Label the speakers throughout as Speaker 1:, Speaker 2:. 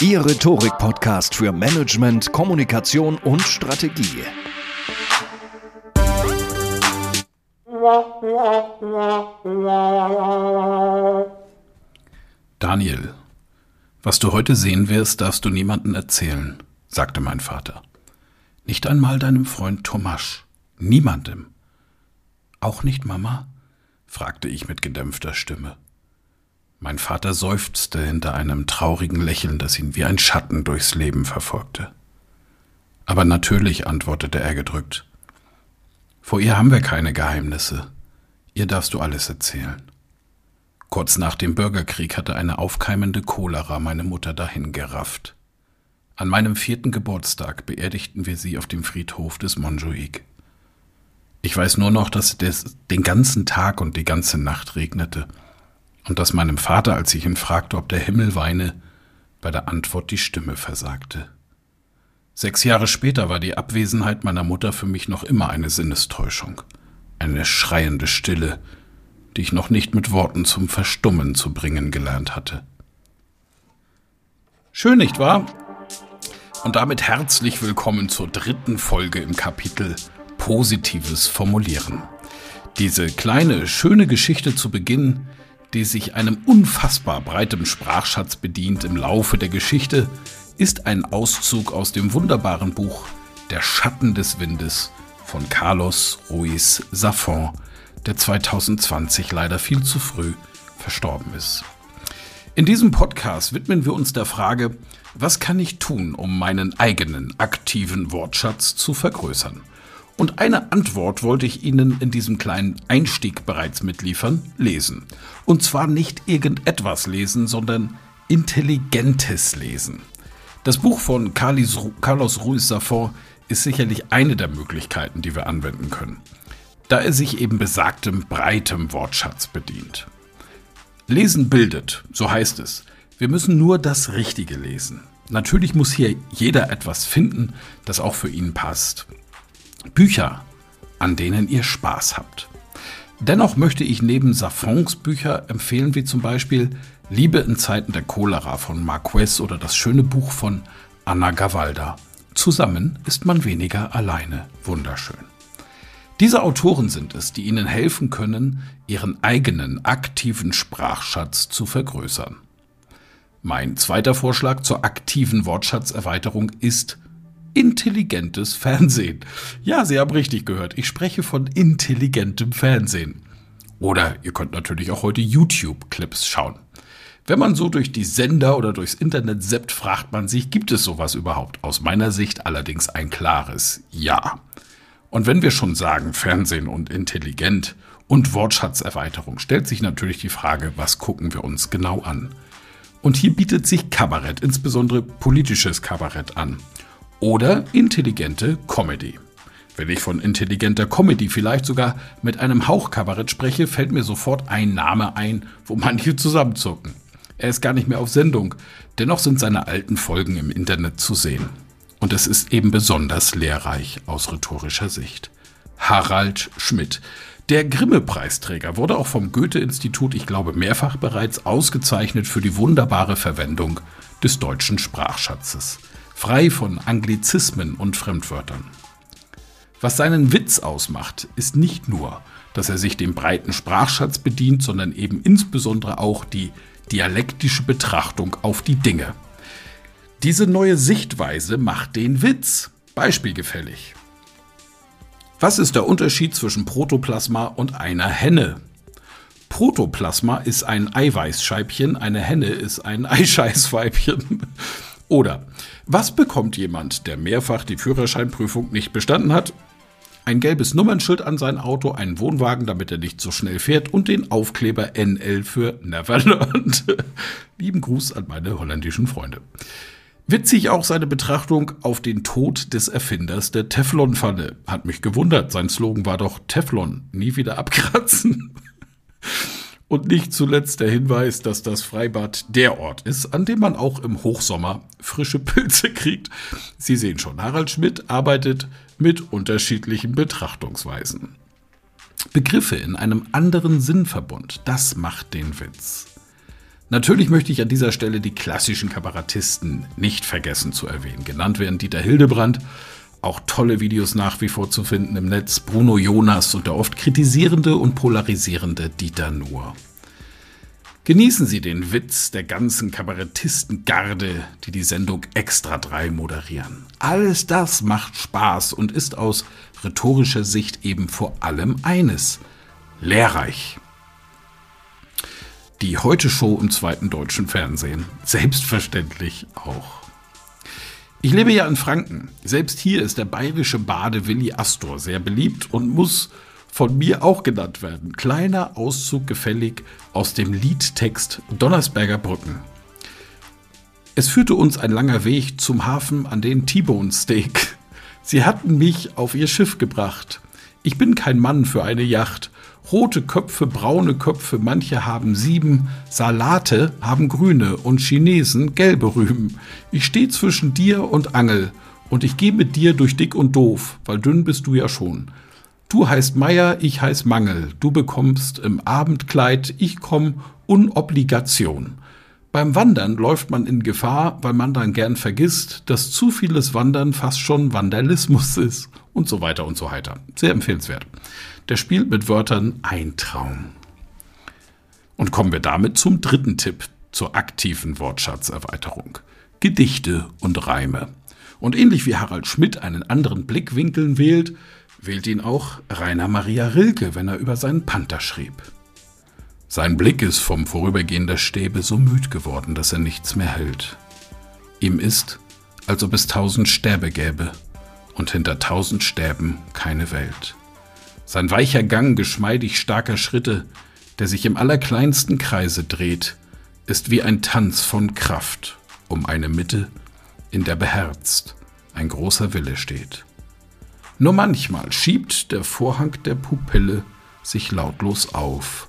Speaker 1: Ihr Rhetorik-Podcast für Management, Kommunikation und Strategie.
Speaker 2: Daniel, was du heute sehen wirst, darfst du niemandem erzählen, sagte mein Vater. Nicht einmal deinem Freund Tomasch. Niemandem. Auch nicht Mama? fragte ich mit gedämpfter Stimme. Mein Vater seufzte hinter einem traurigen Lächeln, das ihn wie ein Schatten durchs Leben verfolgte. Aber natürlich, antwortete er gedrückt. Vor ihr haben wir keine Geheimnisse. Ihr darfst du alles erzählen. Kurz nach dem Bürgerkrieg hatte eine aufkeimende Cholera meine Mutter dahingerafft. An meinem vierten Geburtstag beerdigten wir sie auf dem Friedhof des Montjuic. Ich weiß nur noch, dass es den ganzen Tag und die ganze Nacht regnete und dass meinem Vater, als ich ihn fragte, ob der Himmel weine, bei der Antwort die Stimme versagte. Sechs Jahre später war die Abwesenheit meiner Mutter für mich noch immer eine Sinnestäuschung, eine schreiende Stille, die ich noch nicht mit Worten zum Verstummen zu bringen gelernt hatte. Schön, nicht wahr? Und damit herzlich willkommen zur dritten Folge im Kapitel Positives Formulieren. Diese kleine, schöne Geschichte zu Beginn die sich einem unfassbar breitem Sprachschatz bedient im Laufe der Geschichte, ist ein Auszug aus dem wunderbaren Buch Der Schatten des Windes von Carlos Ruiz Zafón, der 2020 leider viel zu früh verstorben ist. In diesem Podcast widmen wir uns der Frage, was kann ich tun, um meinen eigenen aktiven Wortschatz zu vergrößern? Und eine Antwort wollte ich Ihnen in diesem kleinen Einstieg bereits mitliefern, lesen. Und zwar nicht irgendetwas lesen, sondern intelligentes Lesen. Das Buch von Carlos Ruiz Zafón ist sicherlich eine der Möglichkeiten, die wir anwenden können, da er sich eben besagtem breitem Wortschatz bedient. Lesen bildet, so heißt es. Wir müssen nur das Richtige lesen. Natürlich muss hier jeder etwas finden, das auch für ihn passt. Bücher, an denen ihr Spaß habt. Dennoch möchte ich neben Safons Bücher empfehlen, wie zum Beispiel Liebe in Zeiten der Cholera von Marquez oder das schöne Buch von Anna Gavalda. Zusammen ist man weniger alleine. Wunderschön. Diese Autoren sind es, die Ihnen helfen können, Ihren eigenen aktiven Sprachschatz zu vergrößern. Mein zweiter Vorschlag zur aktiven Wortschatzerweiterung ist intelligentes Fernsehen. Ja, Sie haben richtig gehört. Ich spreche von intelligentem Fernsehen. Oder ihr könnt natürlich auch heute YouTube-Clips schauen. Wenn man so durch die Sender oder durchs Internet seppt, fragt man sich, gibt es sowas überhaupt? Aus meiner Sicht allerdings ein klares Ja. Und wenn wir schon sagen Fernsehen und intelligent und Wortschatzerweiterung, stellt sich natürlich die Frage, was gucken wir uns genau an? Und hier bietet sich Kabarett, insbesondere politisches Kabarett an oder intelligente Comedy. Wenn ich von intelligenter Comedy vielleicht sogar mit einem Hauchkabarett spreche, fällt mir sofort ein Name ein, wo manche zusammenzucken. Er ist gar nicht mehr auf Sendung, dennoch sind seine alten Folgen im Internet zu sehen. Und es ist eben besonders lehrreich aus rhetorischer Sicht. Harald Schmidt. Der Grimme-Preisträger wurde auch vom Goethe-Institut, ich glaube mehrfach bereits, ausgezeichnet für die wunderbare Verwendung des deutschen Sprachschatzes, frei von Anglizismen und Fremdwörtern. Was seinen Witz ausmacht, ist nicht nur, dass er sich dem breiten Sprachschatz bedient, sondern eben insbesondere auch die dialektische Betrachtung auf die Dinge. Diese neue Sichtweise macht den Witz beispielgefällig. Was ist der Unterschied zwischen Protoplasma und einer Henne? Protoplasma ist ein Eiweißscheibchen, eine Henne ist ein Eischeißweibchen. Oder was bekommt jemand, der mehrfach die Führerscheinprüfung nicht bestanden hat? Ein gelbes Nummernschild an sein Auto, einen Wohnwagen, damit er nicht so schnell fährt und den Aufkleber NL für Never Learned. Lieben Gruß an meine holländischen Freunde. Witzig auch seine Betrachtung auf den Tod des Erfinders der Teflonpfanne. Hat mich gewundert. Sein Slogan war doch Teflon, nie wieder abkratzen. Und nicht zuletzt der Hinweis, dass das Freibad der Ort ist, an dem man auch im Hochsommer frische Pilze kriegt. Sie sehen schon, Harald Schmidt arbeitet mit unterschiedlichen Betrachtungsweisen. Begriffe in einem anderen Sinnverbund, das macht den Witz. Natürlich möchte ich an dieser Stelle die klassischen Kabarettisten nicht vergessen zu erwähnen. Genannt werden Dieter Hildebrand, auch tolle Videos nach wie vor zu finden im Netz, Bruno Jonas und der oft kritisierende und polarisierende Dieter Nuhr. Genießen Sie den Witz der ganzen Kabarettistengarde, die die Sendung Extra 3 moderieren. Alles das macht Spaß und ist aus rhetorischer Sicht eben vor allem eines: lehrreich. Die Heute-Show im zweiten deutschen Fernsehen. Selbstverständlich auch. Ich lebe ja in Franken. Selbst hier ist der bayerische Bade Willi Astor sehr beliebt und muss von mir auch genannt werden. Kleiner Auszug gefällig aus dem Liedtext Donnersberger Brücken. Es führte uns ein langer Weg zum Hafen an den T-Bone Steak. Sie hatten mich auf ihr Schiff gebracht. Ich bin kein Mann für eine Yacht Rote Köpfe, braune Köpfe, manche haben sieben, Salate haben grüne und Chinesen gelbe Rüben. Ich steh zwischen dir und Angel und ich geh mit dir durch dick und doof, weil dünn bist du ja schon. Du heißt Meier, ich heiß Mangel, du bekommst im Abendkleid, ich komm Unobligation. Beim Wandern läuft man in Gefahr, weil man dann gern vergisst, dass zu vieles Wandern fast schon Vandalismus ist und so weiter und so weiter. Sehr empfehlenswert. Der spielt mit Wörtern ein Traum. Und kommen wir damit zum dritten Tipp zur aktiven Wortschatzerweiterung. Gedichte und Reime. Und ähnlich wie Harald Schmidt einen anderen Blickwinkeln wählt, wählt ihn auch Rainer Maria Rilke, wenn er über seinen Panther schrieb. Sein Blick ist vom Vorübergehen der Stäbe so müd geworden, dass er nichts mehr hält. Ihm ist, als ob es tausend Stäbe gäbe und hinter tausend Stäben keine Welt. Sein weicher Gang geschmeidig starker Schritte, der sich im allerkleinsten Kreise dreht, ist wie ein Tanz von Kraft um eine Mitte, in der beherzt ein großer Wille steht. Nur manchmal schiebt der Vorhang der Pupille sich lautlos auf,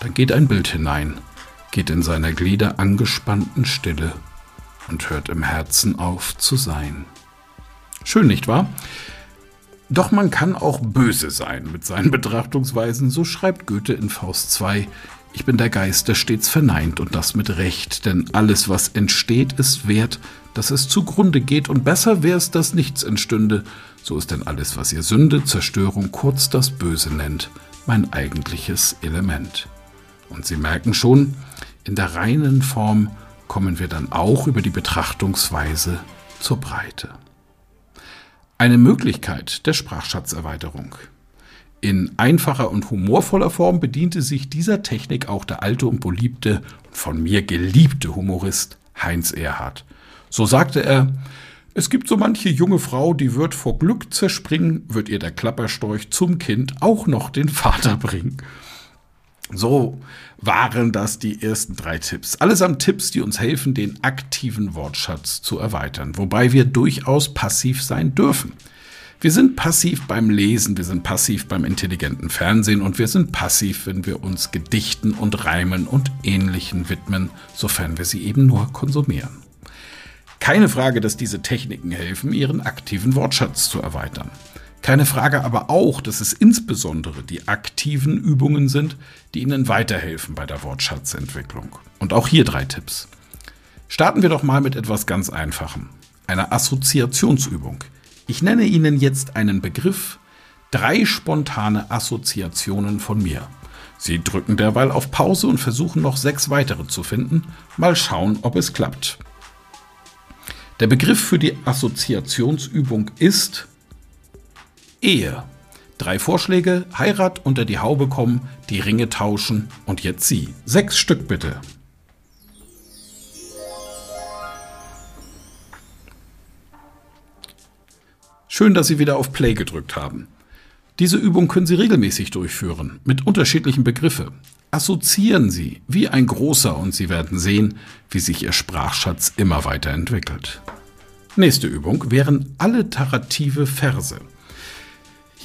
Speaker 2: dann geht ein Bild hinein, geht in seiner Glieder angespannten Stille und hört im Herzen auf zu sein. Schön, nicht wahr? Doch man kann auch böse sein mit seinen Betrachtungsweisen, so schreibt Goethe in Faust 2. Ich bin der Geist, der stets verneint und das mit Recht, denn alles, was entsteht, ist wert, dass es zugrunde geht und besser wär's, dass nichts entstünde. So ist denn alles, was ihr Sünde, Zerstörung, kurz das Böse nennt, mein eigentliches Element. Und Sie merken schon, in der reinen Form kommen wir dann auch über die Betrachtungsweise zur Breite. Eine Möglichkeit der Sprachschatzerweiterung. In einfacher und humorvoller Form bediente sich dieser Technik auch der alte und beliebte, von mir geliebte Humorist Heinz Erhardt. So sagte er, es gibt so manche junge Frau, die wird vor Glück zerspringen, wird ihr der Klapperstorch zum Kind auch noch den Vater bringen. So waren das die ersten drei Tipps. Allesamt Tipps, die uns helfen, den aktiven Wortschatz zu erweitern, wobei wir durchaus passiv sein dürfen. Wir sind passiv beim Lesen, wir sind passiv beim intelligenten Fernsehen und wir sind passiv, wenn wir uns Gedichten und Reimen und Ähnlichen widmen, sofern wir sie eben nur konsumieren. Keine Frage, dass diese Techniken helfen, ihren aktiven Wortschatz zu erweitern. Keine Frage aber auch, dass es insbesondere die aktiven Übungen sind, die Ihnen weiterhelfen bei der Wortschatzentwicklung. Und auch hier drei Tipps. Starten wir doch mal mit etwas ganz Einfachem, einer Assoziationsübung. Ich nenne Ihnen jetzt einen Begriff, drei spontane Assoziationen von mir. Sie drücken derweil auf Pause und versuchen noch sechs weitere zu finden. Mal schauen, ob es klappt. Der Begriff für die Assoziationsübung ist Ehe. Drei Vorschläge, Heirat, unter die Haube kommen, die Ringe tauschen und jetzt Sie. Sechs Stück bitte. Schön, dass Sie wieder auf Play gedrückt haben. Diese Übung können Sie regelmäßig durchführen, mit unterschiedlichen Begriffen. Assoziieren Sie wie ein großer und Sie werden sehen, wie sich Ihr Sprachschatz immer weiterentwickelt. Nächste Übung wären alliterative Verse.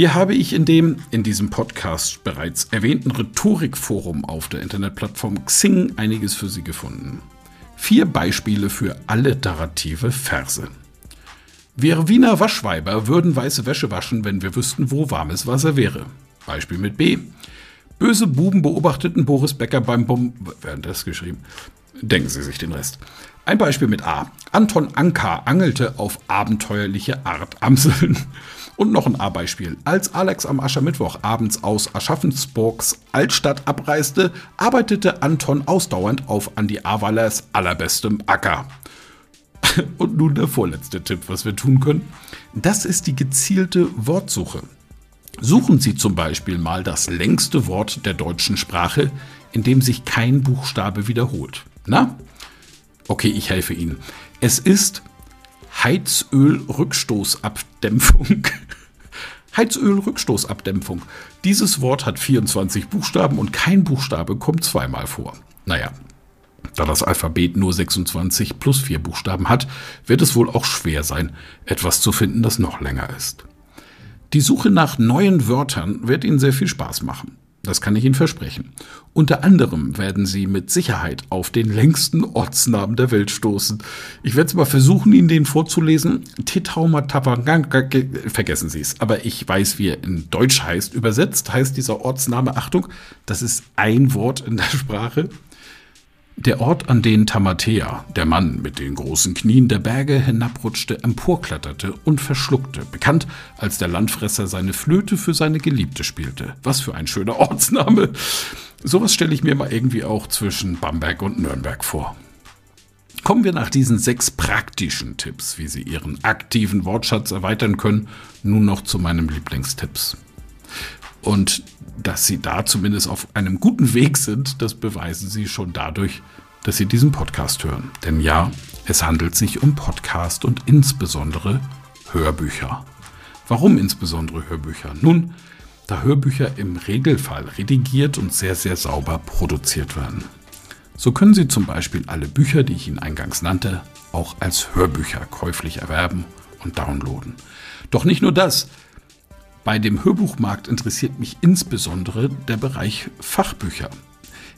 Speaker 2: Hier habe ich in dem in diesem Podcast bereits erwähnten Rhetorikforum auf der Internetplattform Xing einiges für Sie gefunden. Vier Beispiele für alliterative Verse. Wir Wiener Waschweiber würden weiße Wäsche waschen, wenn wir wüssten, wo warmes Wasser wäre. Beispiel mit B. Böse Buben beobachteten Boris Becker beim Bum. Werden das geschrieben? Denken Sie sich den Rest. Ein Beispiel mit A. Anton Anka angelte auf abenteuerliche Art Amseln. Und noch ein A-Beispiel. Als Alex am Aschermittwoch abends aus Aschaffensburgs Altstadt abreiste, arbeitete Anton ausdauernd auf Andi Awalers allerbestem Acker. Und nun der vorletzte Tipp, was wir tun können. Das ist die gezielte Wortsuche. Suchen Sie zum Beispiel mal das längste Wort der deutschen Sprache, in dem sich kein Buchstabe wiederholt. Na? Okay, ich helfe Ihnen. Es ist Heizölrückstoßabdämpfung. Heizölrückstoßabdämpfung. Dieses Wort hat 24 Buchstaben und kein Buchstabe kommt zweimal vor. Naja, da das Alphabet nur 26 plus 4 Buchstaben hat, wird es wohl auch schwer sein, etwas zu finden, das noch länger ist. Die Suche nach neuen Wörtern wird Ihnen sehr viel Spaß machen. Das kann ich Ihnen versprechen. Unter anderem werden Sie mit Sicherheit auf den längsten Ortsnamen der Welt stoßen. Ich werde es mal versuchen, Ihnen den vorzulesen. Titauma Tapanganga, vergessen Sie es. Aber ich weiß, wie er in Deutsch heißt. Übersetzt heißt dieser Ortsname, Achtung, das ist ein Wort in der Sprache. Der Ort, an den Tamatea, der Mann mit den großen Knien der Berge, hinabrutschte, emporkletterte und verschluckte, bekannt als der Landfresser seine Flöte für seine Geliebte spielte. Was für ein schöner Ortsname. Sowas stelle ich mir mal irgendwie auch zwischen Bamberg und Nürnberg vor. Kommen wir nach diesen sechs praktischen Tipps, wie Sie Ihren aktiven Wortschatz erweitern können, nun noch zu meinem Lieblingstipps. Und dass Sie da zumindest auf einem guten Weg sind, das beweisen Sie schon dadurch, dass Sie diesen Podcast hören. Denn ja, es handelt sich um Podcast und insbesondere Hörbücher. Warum insbesondere Hörbücher? Nun, da Hörbücher im Regelfall redigiert und sehr, sehr sauber produziert werden. So können Sie zum Beispiel alle Bücher, die ich Ihnen eingangs nannte, auch als Hörbücher käuflich erwerben und downloaden. Doch nicht nur das. Bei dem Hörbuchmarkt interessiert mich insbesondere der Bereich Fachbücher.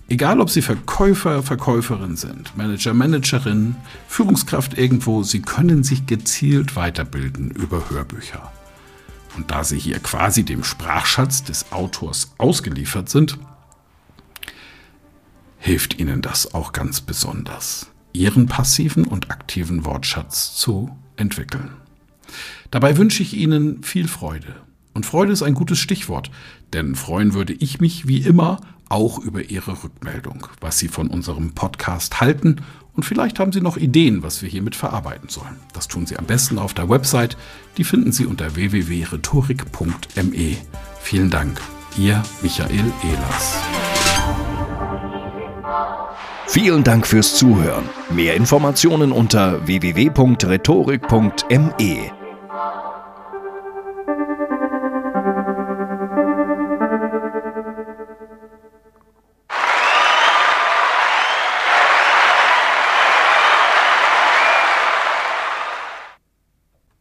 Speaker 2: Egal, ob Sie Verkäufer, Verkäuferin sind, Manager, Managerin, Führungskraft irgendwo, Sie können sich gezielt weiterbilden über Hörbücher. Und da Sie hier quasi dem Sprachschatz des Autors ausgeliefert sind, hilft Ihnen das auch ganz besonders, Ihren passiven und aktiven Wortschatz zu entwickeln. Dabei wünsche ich Ihnen viel Freude und Freude ist ein gutes Stichwort, denn freuen würde ich mich wie immer auch über Ihre Rückmeldung, was Sie von unserem Podcast halten und vielleicht haben Sie noch Ideen, was wir hiermit verarbeiten sollen. Das tun Sie am besten auf der Website, die finden Sie unter www.rhetorik.me. Vielen Dank, Ihr Michael Ehlers.
Speaker 1: Vielen Dank fürs Zuhören. Mehr Informationen unter www.rhetorik.me.